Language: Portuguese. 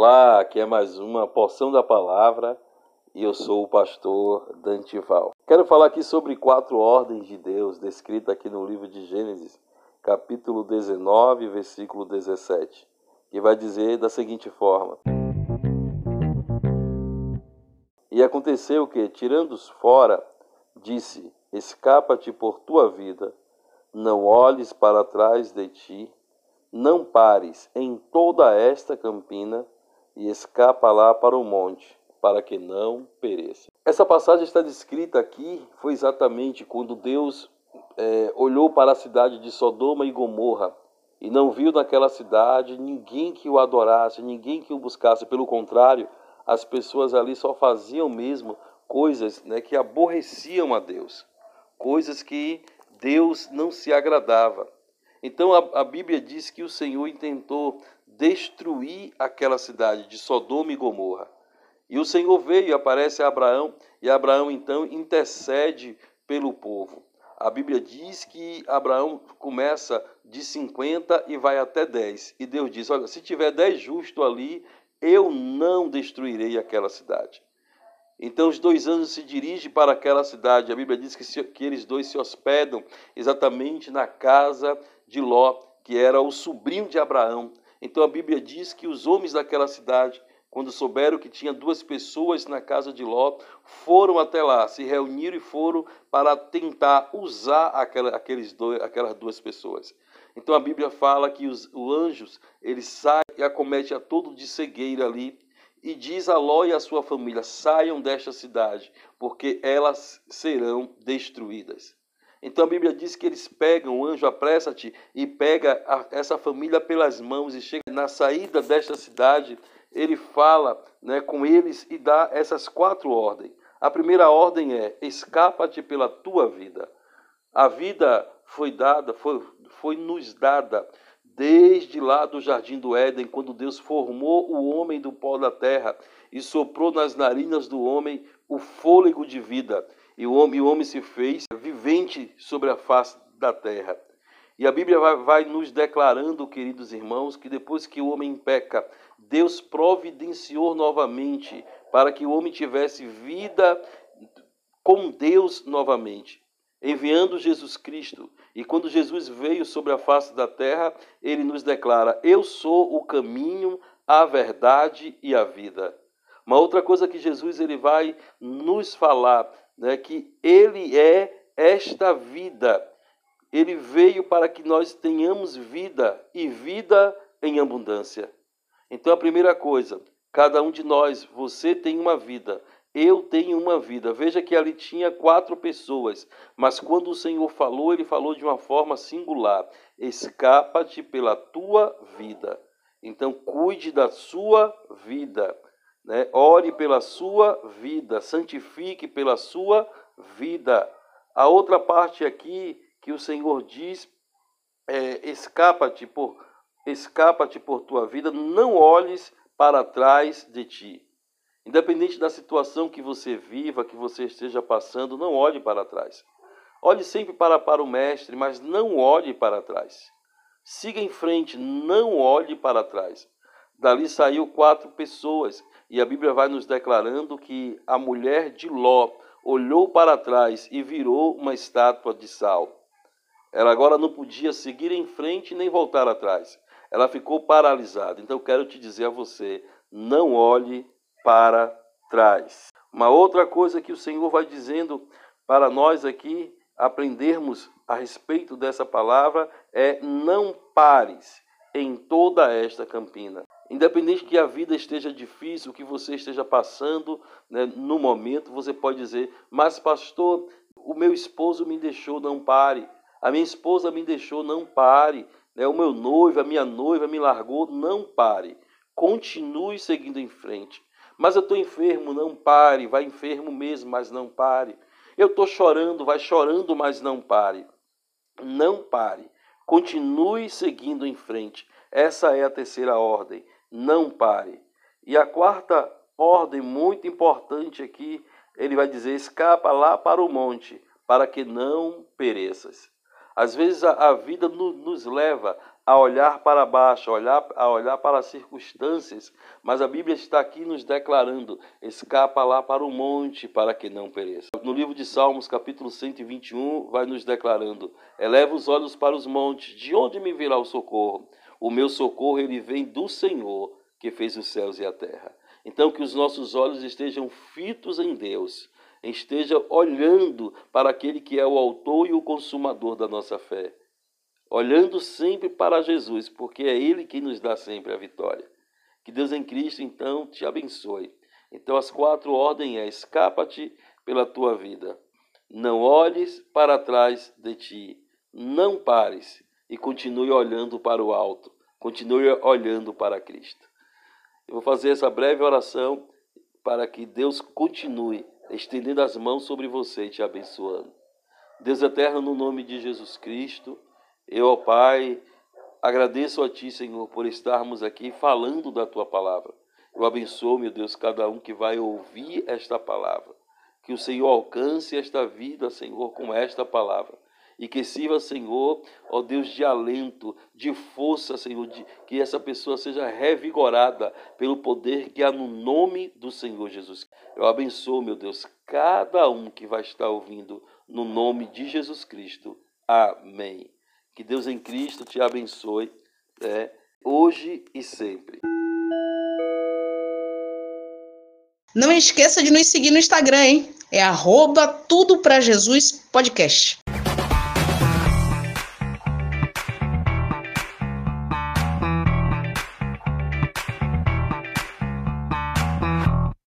Olá, aqui é mais uma porção da palavra e eu sou o pastor Dantival. Quero falar aqui sobre quatro ordens de Deus descritas aqui no livro de Gênesis, capítulo 19, versículo 17, que vai dizer da seguinte forma: E aconteceu que, tirando-os fora, disse: Escapa-te por tua vida, não olhes para trás de ti, não pares em toda esta campina e escapa lá para o monte, para que não pereça. Essa passagem está descrita aqui, foi exatamente quando Deus é, olhou para a cidade de Sodoma e Gomorra e não viu naquela cidade ninguém que o adorasse, ninguém que o buscasse. Pelo contrário, as pessoas ali só faziam mesmo coisas né, que aborreciam a Deus, coisas que Deus não se agradava. Então a, a Bíblia diz que o Senhor intentou destruir aquela cidade de Sodoma e Gomorra. E o Senhor veio aparece a Abraão, e Abraão então intercede pelo povo. A Bíblia diz que Abraão começa de 50 e vai até 10. E Deus diz: Olha, se tiver 10 justos ali, eu não destruirei aquela cidade. Então os dois anjos se dirigem para aquela cidade. A Bíblia diz que, se, que eles dois se hospedam exatamente na casa de Ló, que era o sobrinho de Abraão. Então a Bíblia diz que os homens daquela cidade, quando souberam que tinha duas pessoas na casa de Ló, foram até lá, se reuniram e foram para tentar usar aquela, aqueles dois, aquelas duas pessoas. Então a Bíblia fala que os, os anjos eles saem e acometem a todo de cegueira ali e diz a Ló e a sua família: saiam desta cidade, porque elas serão destruídas. Então a Bíblia diz que eles pegam, o anjo apressa-te e pega a, essa família pelas mãos e chega na saída desta cidade. Ele fala né, com eles e dá essas quatro ordens. A primeira ordem é: escapa-te pela tua vida. A vida foi dada, foi, foi nos dada desde lá do jardim do Éden, quando Deus formou o homem do pó da terra e soprou nas narinas do homem o fôlego de vida e o homem, o homem se fez vivente sobre a face da terra. E a Bíblia vai, vai, nos declarando, queridos irmãos, que depois que o homem peca, Deus providenciou novamente para que o homem tivesse vida com Deus novamente, enviando Jesus Cristo. E quando Jesus veio sobre a face da terra, ele nos declara: Eu sou o caminho, a verdade e a vida. Uma outra coisa que Jesus ele vai nos falar né, que Ele é esta vida. Ele veio para que nós tenhamos vida e vida em abundância. Então, a primeira coisa, cada um de nós, você tem uma vida, eu tenho uma vida. Veja que ali tinha quatro pessoas, mas quando o Senhor falou, ele falou de uma forma singular: escapa-te pela tua vida. Então, cuide da sua vida. Né? Ore pela sua vida, santifique pela sua vida. A outra parte aqui que o Senhor diz é, escapa-te por escapa-te por tua vida, não olhes para trás de ti. Independente da situação que você viva, que você esteja passando, não olhe para trás. Olhe sempre para, para o mestre, mas não olhe para trás. Siga em frente, não olhe para trás. Dali saiu quatro pessoas, e a Bíblia vai nos declarando que a mulher de Ló olhou para trás e virou uma estátua de sal. Ela agora não podia seguir em frente nem voltar atrás. Ela ficou paralisada. Então quero te dizer a você: não olhe para trás. Uma outra coisa que o Senhor vai dizendo para nós aqui aprendermos a respeito dessa palavra é: não pares em toda esta campina. Independente que a vida esteja difícil, que você esteja passando né, no momento, você pode dizer: Mas, pastor, o meu esposo me deixou, não pare. A minha esposa me deixou, não pare. Né, o meu noivo, a minha noiva me largou, não pare. Continue seguindo em frente. Mas eu estou enfermo, não pare. Vai enfermo mesmo, mas não pare. Eu estou chorando, vai chorando, mas não pare. Não pare. Continue seguindo em frente. Essa é a terceira ordem não pare. E a quarta ordem, muito importante aqui, ele vai dizer: escapa lá para o monte, para que não pereças. Às vezes a, a vida no, nos leva a olhar para baixo, a olhar, a olhar para as circunstâncias, mas a Bíblia está aqui nos declarando: escapa lá para o monte para que não pereça. No livro de Salmos, capítulo 121, vai nos declarando: eleva os olhos para os montes, de onde me virá o socorro? O meu socorro ele vem do Senhor que fez os céus e a terra. Então que os nossos olhos estejam fitos em Deus, esteja olhando para aquele que é o autor e o consumador da nossa fé olhando sempre para Jesus, porque é Ele que nos dá sempre a vitória. Que Deus em Cristo, então, te abençoe. Então, as quatro ordens é: escapa-te pela tua vida, não olhes para trás de ti, não pares e continue olhando para o alto, continue olhando para Cristo. Eu vou fazer essa breve oração para que Deus continue estendendo as mãos sobre você e te abençoando. Deus eterno, no nome de Jesus Cristo, eu, ó Pai, agradeço a Ti, Senhor, por estarmos aqui falando da Tua palavra. Eu abençoo, meu Deus, cada um que vai ouvir esta palavra. Que o Senhor alcance esta vida, Senhor, com esta palavra. E que sirva, Senhor, ó Deus, de alento, de força, Senhor, de, que essa pessoa seja revigorada pelo poder que há no nome do Senhor Jesus. Eu abençoo, meu Deus, cada um que vai estar ouvindo, no nome de Jesus Cristo. Amém. Que Deus em Cristo te abençoe, é, hoje e sempre. Não esqueça de nos seguir no Instagram, hein? É arroba tudo Jesus podcast.